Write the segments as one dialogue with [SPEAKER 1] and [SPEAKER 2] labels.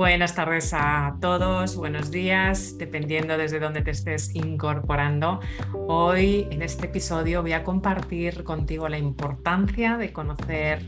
[SPEAKER 1] Buenas tardes a todos, buenos días, dependiendo desde dónde te estés incorporando. Hoy en este episodio voy a compartir contigo la importancia de conocer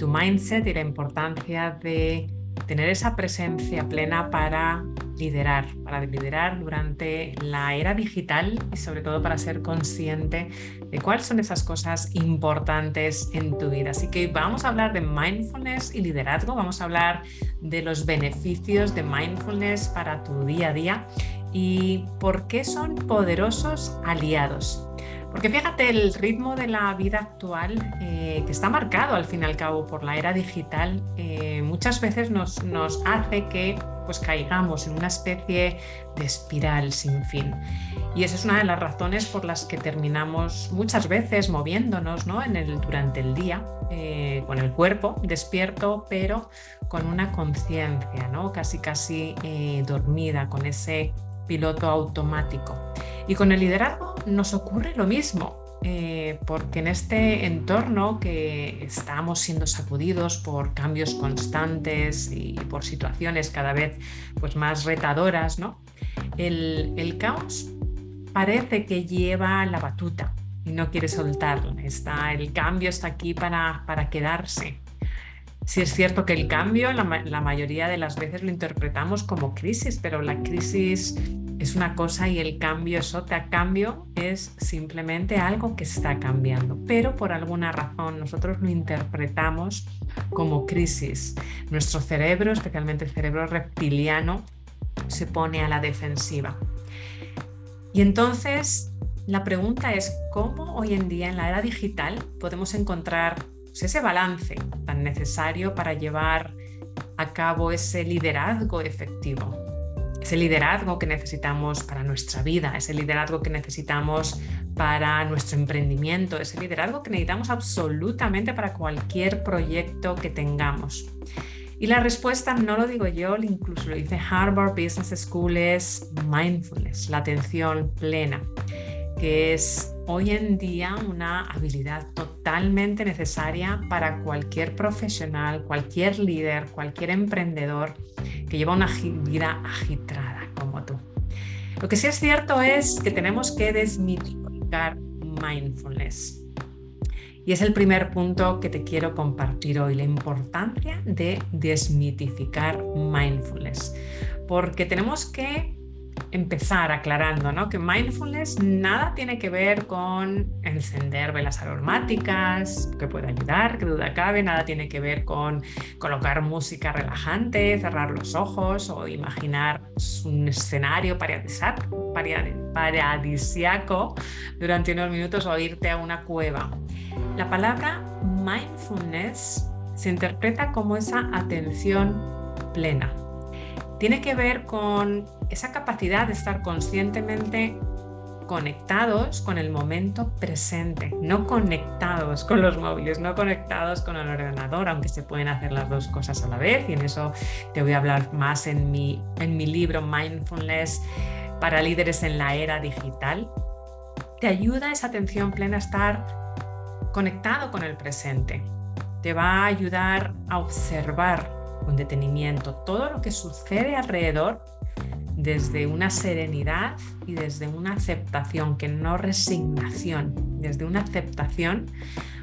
[SPEAKER 1] tu mindset y la importancia de tener esa presencia plena para liderar, para liderar durante la era digital y sobre todo para ser consciente de cuáles son esas cosas importantes en tu vida. Así que vamos a hablar de mindfulness y liderazgo, vamos a hablar de los beneficios de mindfulness para tu día a día y por qué son poderosos aliados. Porque fíjate, el ritmo de la vida actual, eh, que está marcado al fin y al cabo por la era digital, eh, muchas veces nos, nos hace que pues, caigamos en una especie de espiral sin fin. Y esa es una de las razones por las que terminamos muchas veces moviéndonos ¿no? en el, durante el día, eh, con el cuerpo despierto, pero con una conciencia, ¿no? casi casi dormida, con ese piloto automático. Y con el liderazgo nos ocurre lo mismo, eh, porque en este entorno que estamos siendo sacudidos por cambios constantes y por situaciones cada vez pues, más retadoras, ¿no? el, caos parece que lleva la batuta y no quiere soltarla. Está, el cambio está aquí para, para quedarse. Sí es cierto que el cambio la, la, mayoría de las veces lo interpretamos como crisis, pero la crisis es una cosa y el cambio es otra. Cambio es simplemente algo que está cambiando, pero por alguna razón nosotros lo interpretamos como crisis. Nuestro cerebro, especialmente el cerebro reptiliano, se pone a la defensiva. Y entonces la pregunta es cómo hoy en día en la era digital podemos encontrar pues, ese balance tan necesario para llevar a cabo ese liderazgo efectivo ese liderazgo que necesitamos para nuestra vida, ese liderazgo que necesitamos para nuestro emprendimiento, ese liderazgo que necesitamos absolutamente para cualquier proyecto que tengamos. Y la respuesta no lo digo yo, incluso lo dice Harvard Business School, es mindfulness, la atención plena, que es hoy en día una habilidad totalmente necesaria para cualquier profesional, cualquier líder, cualquier emprendedor que lleva una vida agitada como tú. Lo que sí es cierto es que tenemos que desmitificar mindfulness. Y es el primer punto que te quiero compartir hoy, la importancia de desmitificar mindfulness. Porque tenemos que empezar aclarando ¿no? que mindfulness nada tiene que ver con encender velas aromáticas, que puede ayudar, que duda cabe, nada tiene que ver con colocar música relajante, cerrar los ojos o imaginar un escenario paradisiaco durante unos minutos o irte a una cueva. La palabra mindfulness se interpreta como esa atención plena. Tiene que ver con esa capacidad de estar conscientemente conectados con el momento presente, no conectados con los móviles, no conectados con el ordenador, aunque se pueden hacer las dos cosas a la vez y en eso te voy a hablar más en mi, en mi libro Mindfulness para líderes en la era digital. Te ayuda esa atención plena a estar conectado con el presente. Te va a ayudar a observar con detenimiento todo lo que sucede alrededor desde una serenidad y desde una aceptación, que no resignación, desde una aceptación,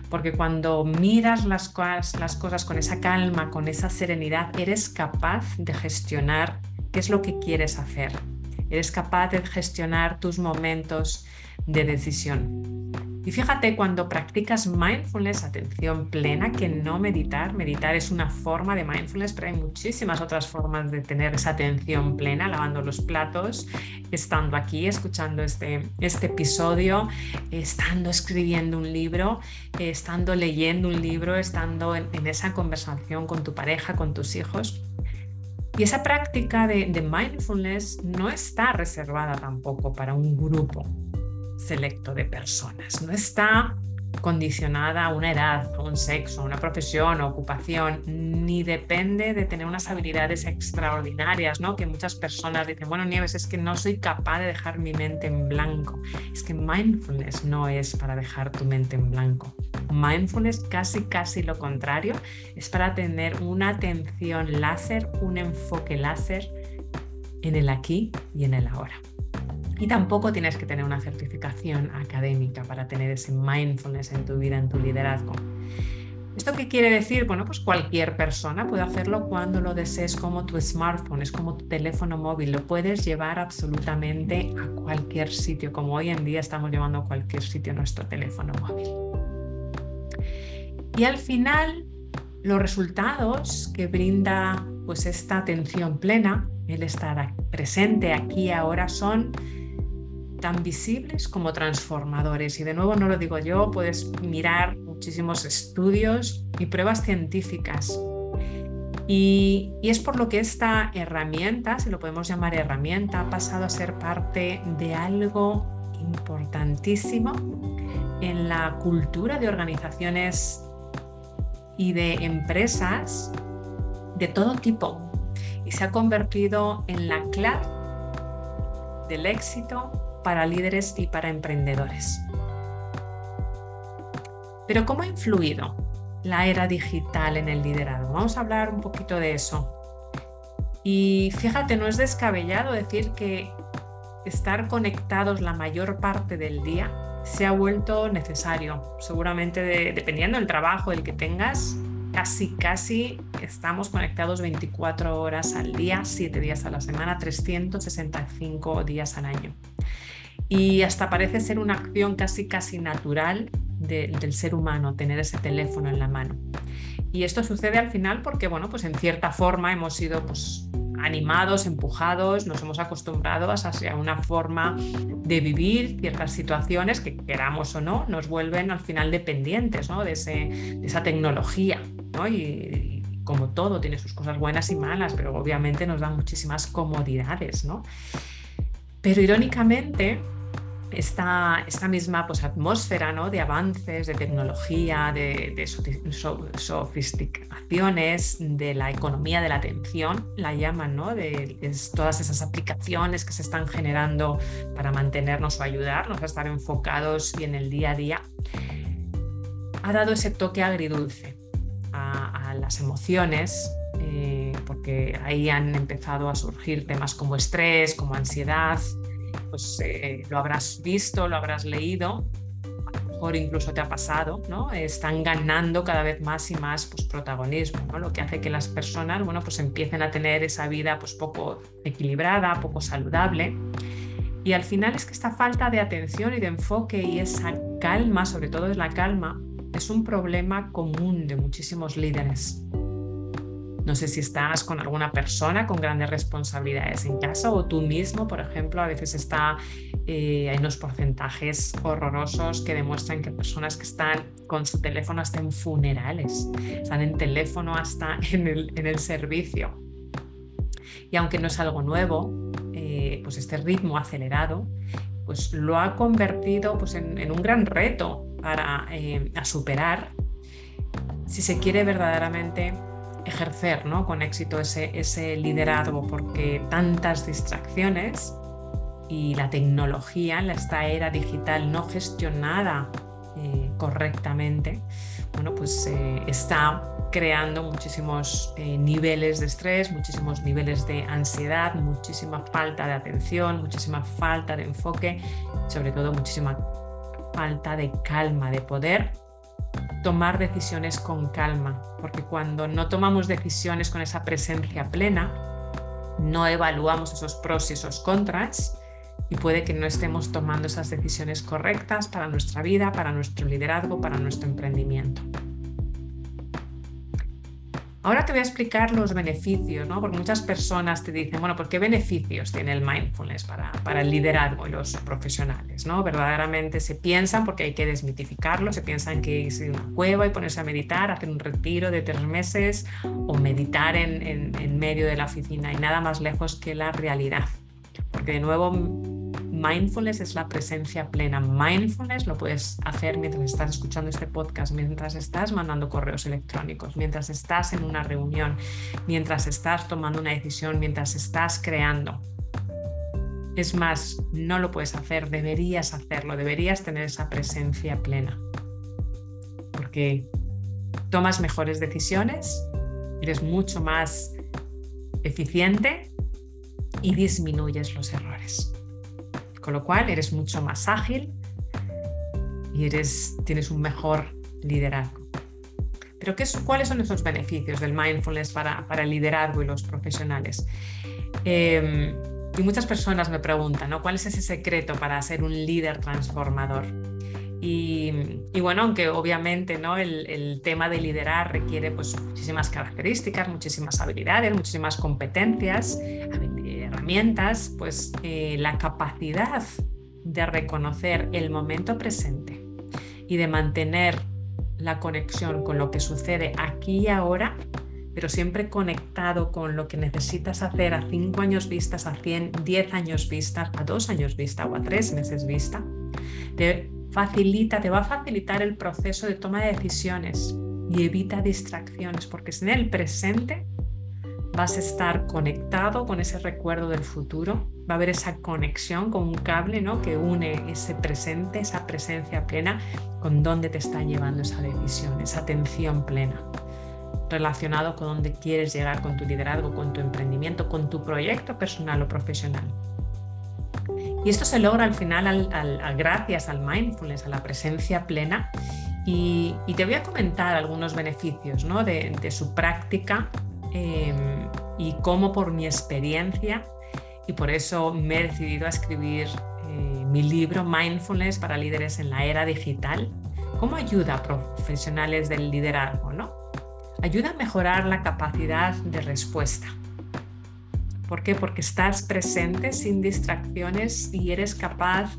[SPEAKER 1] porque cuando miras las cosas, las cosas con esa calma, con esa serenidad, eres capaz de gestionar qué es lo que quieres hacer, eres capaz de gestionar tus momentos de decisión. Y fíjate, cuando practicas mindfulness, atención plena, que no meditar, meditar es una forma de mindfulness, pero hay muchísimas otras formas de tener esa atención plena, lavando los platos, estando aquí, escuchando este, este episodio, estando escribiendo un libro, estando leyendo un libro, estando en, esa conversación con tu pareja, con tus hijos. Y esa práctica de, de mindfulness no está reservada tampoco para un grupo selecto de personas. No está condicionada a una edad, a un sexo, a una profesión o ocupación, ni depende de tener unas habilidades extraordinarias, ¿no? Que muchas personas dicen, bueno, Nieves, es que no soy capaz de dejar mi mente en blanco. Es que mindfulness no es para dejar tu mente en blanco. Mindfulness casi, casi lo contrario, es para tener una atención láser, un enfoque láser en el aquí y en el ahora. Y tampoco tienes que tener una certificación académica para tener ese mindfulness en tu vida, en tu liderazgo. ¿Esto qué quiere decir? Bueno, pues cualquier persona puede hacerlo cuando lo desees como tu smartphone, es como tu teléfono móvil, lo puedes llevar absolutamente a cualquier sitio, como hoy en día estamos llevando a cualquier sitio nuestro teléfono móvil. Y al final, los resultados que brinda pues esta atención plena, el estar presente aquí ahora son tan visibles como transformadores. Y de nuevo no lo digo yo, puedes mirar muchísimos estudios y pruebas científicas. Y, es por lo que esta herramienta, si lo podemos llamar herramienta, ha pasado a ser parte de algo importantísimo en la cultura de organizaciones y de empresas de todo tipo y se ha convertido en la clave del éxito para líderes y para emprendedores. Pero ¿cómo ha influido la era digital en el liderazgo? Vamos a hablar un poquito de eso. Y fíjate, no es descabellado decir que estar conectados la mayor parte del día se ha vuelto necesario. Seguramente dependiendo del trabajo el que tengas, casi, casi estamos conectados 24 horas al día, 7 días a la semana, 365 días al año y hasta parece ser una acción casi casi natural del ser humano tener ese teléfono en la mano. Y esto sucede al final porque, bueno, pues en cierta forma hemos sido pues, animados, empujados, nos hemos acostumbrado hacia una forma de vivir ciertas situaciones que queramos o no, nos vuelven al final dependientes ¿no? de, ese, esa tecnología. ¿no? Y, y, como todo, tiene sus cosas buenas y malas, pero obviamente nos da muchísimas comodidades. ¿no? Pero irónicamente, esta, esta misma pues, atmósfera ¿no? de avances, de tecnología, de, sofisticaciones, de la economía de la atención, la llaman, ¿no? de todas esas aplicaciones que se están generando para mantenernos o ayudarnos a estar enfocados y en el día a día, ha dado ese toque agridulce a, las emociones. Eh, porque ahí han empezado a surgir temas como estrés, como ansiedad, pues eh, lo habrás visto, lo habrás leído, a lo mejor incluso te ha pasado, ¿no? Están ganando cada vez más y más pues, protagonismo, ¿no? Lo que hace que las personas, bueno, pues empiecen a tener esa vida pues poco equilibrada, poco saludable. Y al final es que esta falta de atención y de enfoque y esa calma, sobre todo es la calma, es un problema común de muchísimos líderes. No sé si estás con alguna persona con grandes responsabilidades en casa o tú mismo, por ejemplo, a veces está, eh, hay unos porcentajes horrorosos que demuestran que personas que están con su teléfono hasta en funerales, están en teléfono hasta en el, en el servicio. Y aunque no es algo nuevo, eh, pues este ritmo acelerado pues lo ha convertido pues en, un gran reto para eh, superar si se quiere verdaderamente ejercer ¿no? con éxito ese, ese liderazgo, porque tantas distracciones y la tecnología, en esta era digital no gestionada eh, correctamente, bueno, pues eh, está creando muchísimos eh, niveles de estrés, muchísimos niveles de ansiedad, muchísima falta de atención, muchísima falta de enfoque, sobre todo muchísima falta de calma, de poder tomar decisiones con calma, porque cuando no tomamos decisiones con esa presencia plena, no evaluamos esos pros y esos contras y puede que no estemos tomando esas decisiones correctas para nuestra vida, para nuestro liderazgo, para nuestro emprendimiento. Ahora te voy a explicar los beneficios, ¿no? porque muchas personas te dicen, bueno, ¿por qué beneficios tiene el mindfulness para, para el liderazgo y los profesionales? ¿no? Verdaderamente se piensan, porque hay que desmitificarlo, se piensan que irse a una cueva y ponerse a meditar, hacer un retiro de tres meses o meditar en, en, en medio de la oficina y nada más lejos que la realidad. Porque de nuevo mindfulness es la presencia plena. Mindfulness lo puedes hacer mientras estás escuchando este podcast, mientras estás mandando correos electrónicos, mientras estás en una reunión, mientras estás tomando una decisión, mientras estás creando. Es más, no lo puedes hacer, deberías hacerlo, deberías tener esa presencia plena. Porque tomas mejores decisiones, eres mucho más eficiente y disminuyes los errores. Con lo cual eres mucho más ágil y eres, tienes un mejor liderazgo. Pero ¿qué ¿cuáles son esos beneficios del mindfulness para, para el liderazgo y los profesionales? Em, y muchas personas me preguntan, ¿no? ¿Cuál es ese secreto para ser un líder transformador? Y, bueno, aunque obviamente ¿no? el, tema de liderar requiere pues, muchísimas características, muchísimas habilidades, muchísimas competencias, pues eh, la capacidad de reconocer el momento presente y de mantener la conexión con lo que sucede aquí y ahora pero siempre conectado con lo que necesitas hacer a cinco años vistas, a 100, 10 años vistas, a dos años vista o a tres meses vista, te facilita, te va a facilitar el proceso de toma de decisiones y evita distracciones, porque en el presente vas a estar conectado con ese recuerdo del futuro, va a haber esa conexión con un cable ¿no? que une ese presente, esa presencia plena, con dónde te está llevando esa decisión, esa atención plena relacionado con dónde quieres llegar con tu liderazgo, con tu emprendimiento, con tu proyecto personal o profesional. Y esto se logra al final gracias al mindfulness, a la presencia plena. Y, te voy a comentar algunos beneficios ¿no? de, su práctica em, y cómo por mi experiencia, y por eso me he decidido a escribir eh, mi libro Mindfulness para líderes en la era digital, cómo ayuda a profesionales del liderazgo, ¿no? ayuda a mejorar la capacidad de respuesta. ¿Por qué? Porque estás presente sin distracciones y eres capaz,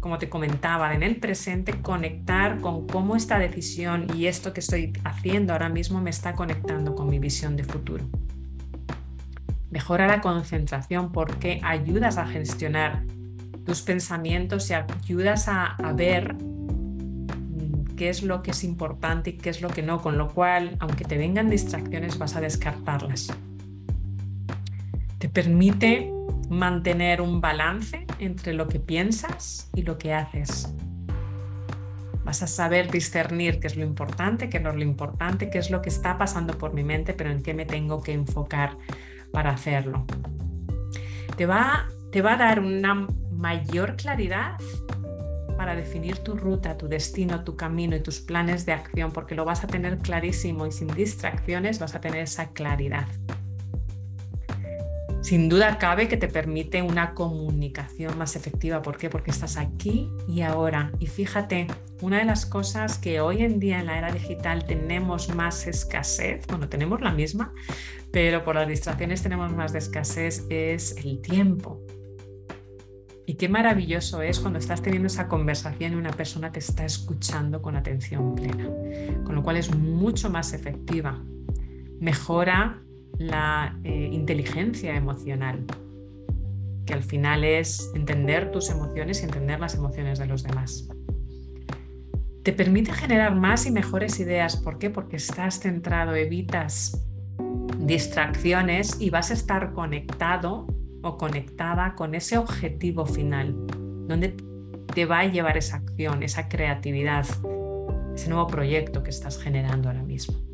[SPEAKER 1] como te comentaba, en el presente conectar con cómo esta decisión y esto que estoy haciendo ahora mismo me está conectando con mi visión de futuro. Mejora la concentración porque ayudas a gestionar tus pensamientos y ayudas a, ver qué es lo que es importante y qué es lo que no, con lo cual, aunque te vengan distracciones, vas a descartarlas. Te permite mantener un balance entre lo que piensas y lo que haces. Vas a saber discernir qué es lo importante, qué no es lo importante, qué es lo que está pasando por mi mente, pero en qué me tengo que enfocar para hacerlo. Te va, te va a dar una mayor claridad para definir tu ruta, tu destino, tu camino y tus planes de acción, porque lo vas a tener clarísimo y sin distracciones vas a tener esa claridad. Sin duda cabe que te permite una comunicación más efectiva. ¿Por qué? Porque estás aquí y ahora. Y fíjate, una de las cosas que hoy en día en la era digital tenemos más escasez, bueno, tenemos la misma, pero por las distracciones tenemos más de escasez, es el tiempo. Y qué maravilloso es cuando estás teniendo esa conversación y una persona te está escuchando con atención plena, con lo cual es mucho más efectiva. Mejora la eh, inteligencia emocional, que al final es entender tus emociones y entender las emociones de los demás. Te permite generar más y mejores ideas. ¿Por qué? Porque estás centrado, evitas distracciones y vas a estar conectado o conectada con ese objetivo final, donde te va a llevar esa acción, esa creatividad, ese nuevo proyecto que estás generando ahora mismo.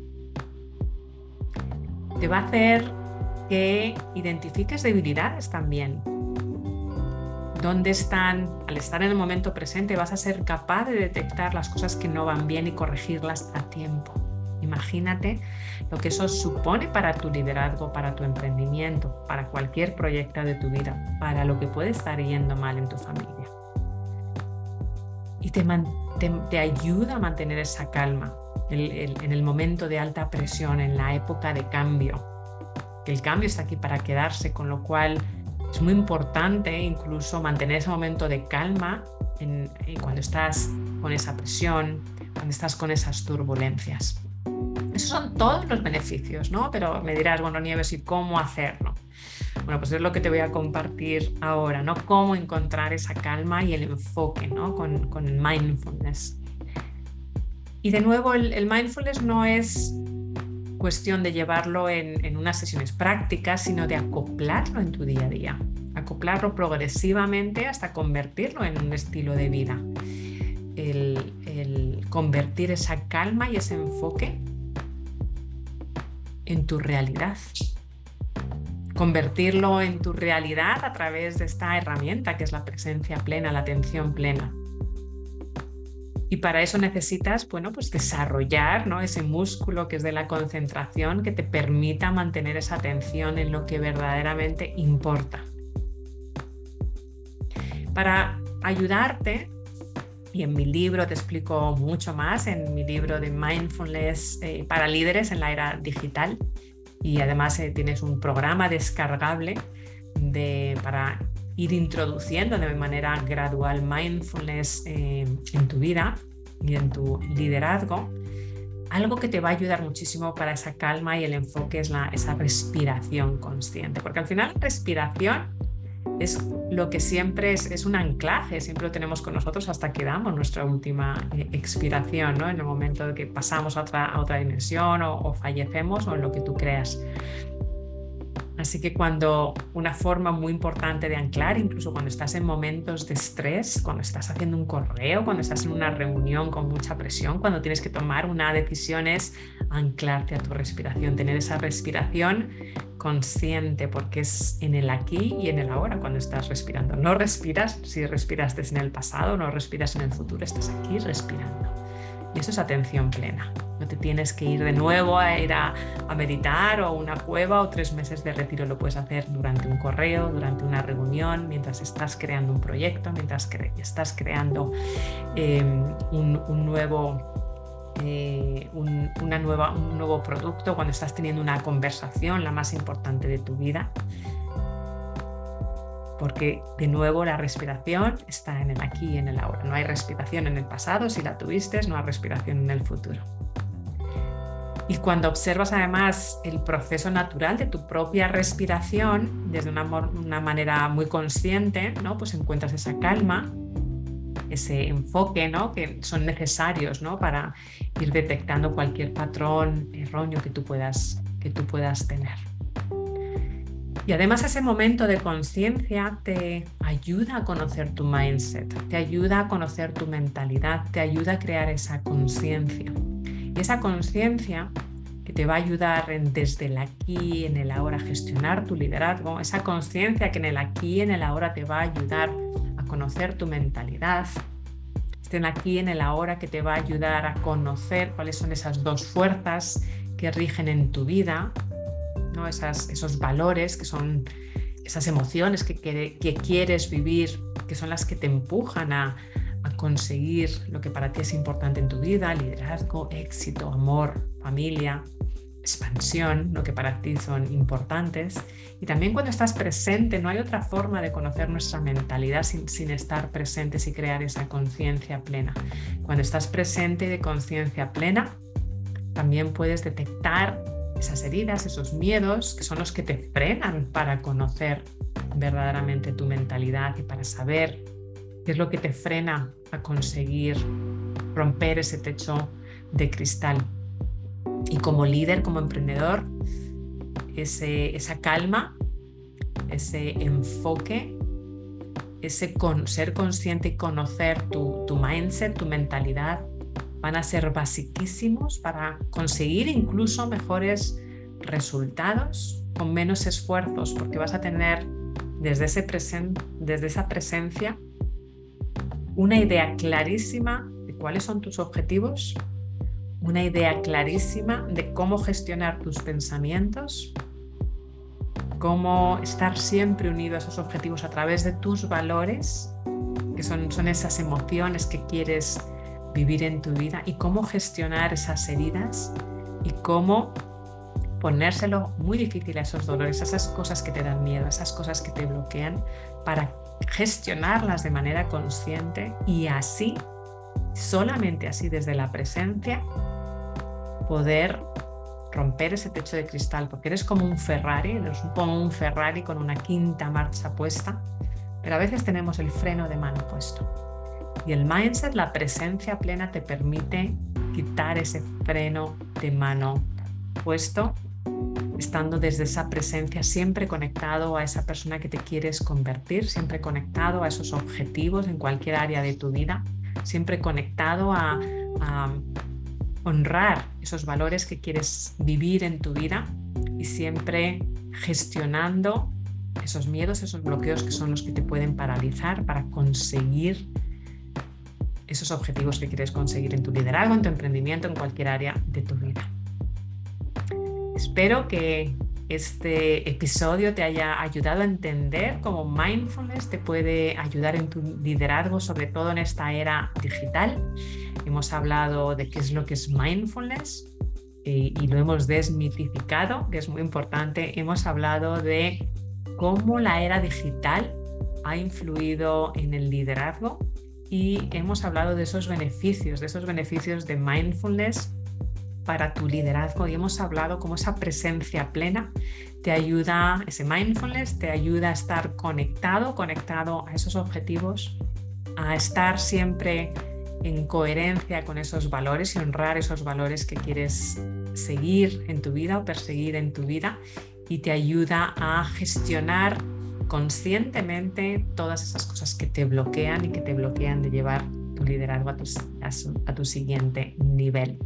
[SPEAKER 1] Te va a hacer que identifiques debilidades también. ¿Dónde están? Al estar en el momento presente vas a ser capaz de detectar las cosas que no van bien y corregirlas a tiempo. Imagínate lo que eso supone para tu liderazgo, para tu emprendimiento, para cualquier proyecto de tu vida, para lo que puede estar yendo mal en tu familia. Y te, ayuda a mantener esa calma en el momento de alta presión, en la época de cambio. Que el cambio está aquí para quedarse, con lo cual es muy importante incluso mantener ese momento de calma cuando estás con esa presión, cuando estás con esas turbulencias. Esos son todos los beneficios, ¿no? Pero me dirás, bueno, Nieves, ¿y cómo hacerlo? Bueno, pues es lo que te voy a compartir ahora, ¿no? Cómo encontrar esa calma y el enfoque, ¿no? Con, con el mindfulness. Y de nuevo, el, mindfulness no es cuestión de llevarlo en, unas sesiones prácticas, sino de acoplarlo en tu día a día, acoplarlo progresivamente hasta convertirlo en un estilo de vida. El convertir esa calma y ese enfoque en tu realidad. Convertirlo en tu realidad a través de esta herramienta que es la presencia plena, la atención plena. Y para eso necesitas, bueno, pues desarrollar ¿no? ese músculo que es de la concentración que te permita mantener esa atención en lo que verdaderamente importa. Para ayudarte, y en mi libro te explico mucho más, en mi libro de Mindfulness eh, para líderes en la era digital, y además eh, tienes un programa descargable de, para ir introduciendo de manera gradual mindfulness eh, en tu vida y en tu liderazgo, algo que te va a ayudar muchísimo para esa calma y el enfoque es la, esa respiración consciente, porque al final respiración es lo que siempre es, un anclaje, siempre lo tenemos con nosotros hasta que damos nuestra última eh, expiración, ¿no? en el momento de que pasamos a otra, otra dimensión o, o fallecemos o en lo que tú creas. Así que cuando una forma muy importante de anclar, incluso cuando estás en momentos de estrés, cuando estás haciendo un correo, cuando estás en una reunión con mucha presión, cuando tienes que tomar una decisión es anclarte a tu respiración, tener esa respiración consciente, porque es en el aquí y en el ahora cuando estás respirando. No respiras si respiraste en el pasado, no respiras en el futuro, estás aquí respirando. Eso es atención plena. No te tienes que ir de nuevo a ir a, meditar o a una cueva o tres meses de retiro. Lo puedes hacer durante un correo, durante una reunión, mientras estás creando un proyecto, mientras estás creando em, un, nuevo eh, una nueva, un nuevo producto, cuando estás teniendo una conversación, la más importante de tu vida porque de nuevo la respiración está en el aquí y en el ahora. No hay respiración en el pasado, si la tuviste, no hay respiración en el futuro. Y cuando observas además el proceso natural de tu propia respiración desde una, manera muy consciente, ¿no? pues encuentras esa calma, ese enfoque ¿no? que son necesarios ¿no? para ir detectando cualquier patrón erróneo que tú puedas, que tú puedas tener. Y además ese momento de conciencia te ayuda a conocer tu mindset, te ayuda a conocer tu mentalidad, te ayuda a crear esa conciencia. Y esa conciencia que te va a ayudar desde el aquí, en el ahora, a gestionar tu liderazgo, esa conciencia que en el aquí, en el ahora te va a ayudar a conocer tu mentalidad, en aquí, en el ahora, que te va a ayudar a conocer cuáles son esas dos fuerzas que rigen en tu vida, esos valores que son esas emociones que, quieres vivir, que son las que te empujan a, conseguir lo que para ti es importante en tu vida, liderazgo, éxito, amor, familia, expansión, lo que para ti son importantes. Y también cuando estás presente, no hay otra forma de conocer nuestra mentalidad sin, sin estar presentes y crear esa conciencia plena. Cuando estás presente de conciencia plena, también puedes detectar esas heridas, esos miedos, que son los que te frenan para conocer verdaderamente tu mentalidad y para saber qué es lo que te frena a conseguir romper ese techo de cristal. Y como líder, como emprendedor, ese, esa calma, ese enfoque, ese con, ser consciente y conocer tu, tu mindset, tu mentalidad, van a ser basiquísimos para conseguir incluso mejores resultados con menos esfuerzos, porque vas a tener desde, ese desde esa presencia una idea clarísima de cuáles son tus objetivos, una idea clarísima de cómo gestionar tus pensamientos, cómo estar siempre unido a esos objetivos a través de tus valores, que son, son esas emociones que quieres vivir en tu vida y cómo gestionar esas heridas y cómo ponérselo muy difícil a esos dolores, a esas cosas que te dan miedo, a esas cosas que te bloquean, para gestionarlas de manera consciente y así, solamente así desde la presencia, poder romper ese techo de cristal, porque eres como un Ferrari, eres como un Ferrari con una quinta marcha puesta, pero a veces tenemos el freno de mano puesto. Y el mindset, la presencia plena, te permite quitar ese freno de mano puesto, estando desde esa presencia siempre conectado a esa persona que te quieres convertir, siempre conectado a esos objetivos en cualquier área de tu vida, siempre conectado a, a honrar esos valores que quieres vivir en tu vida y siempre gestionando esos miedos, esos bloqueos que son los que te pueden paralizar para conseguir esos objetivos que quieres conseguir en tu liderazgo, en tu emprendimiento, en cualquier área de tu vida. Espero que este episodio te haya ayudado a entender cómo mindfulness te puede ayudar en tu liderazgo, sobre todo en esta era digital. Hemos hablado de qué es lo que es mindfulness y, y lo hemos desmitificado, que es muy importante. Hemos hablado de cómo la era digital ha influido en el liderazgo y hemos hablado de esos beneficios, de esos beneficios de mindfulness para tu liderazgo y hemos hablado cómo esa presencia plena te ayuda, ese mindfulness te ayuda a estar conectado, conectado a esos objetivos, a estar siempre en coherencia con esos valores y honrar esos valores que quieres seguir en tu vida o perseguir en tu vida y te ayuda a gestionar conscientemente todas esas cosas que te bloquean y que te bloquean de llevar tu liderazgo a tu, siguiente nivel.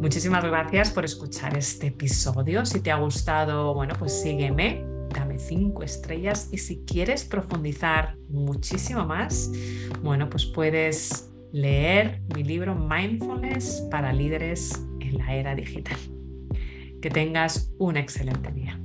[SPEAKER 1] Muchísimas gracias por escuchar este episodio. Si te ha gustado, bueno, pues sígueme, dame cinco estrellas y si quieres profundizar muchísimo más, bueno, pues puedes leer mi libro Mindfulness para líderes en la era digital. Que tengas un excelente día.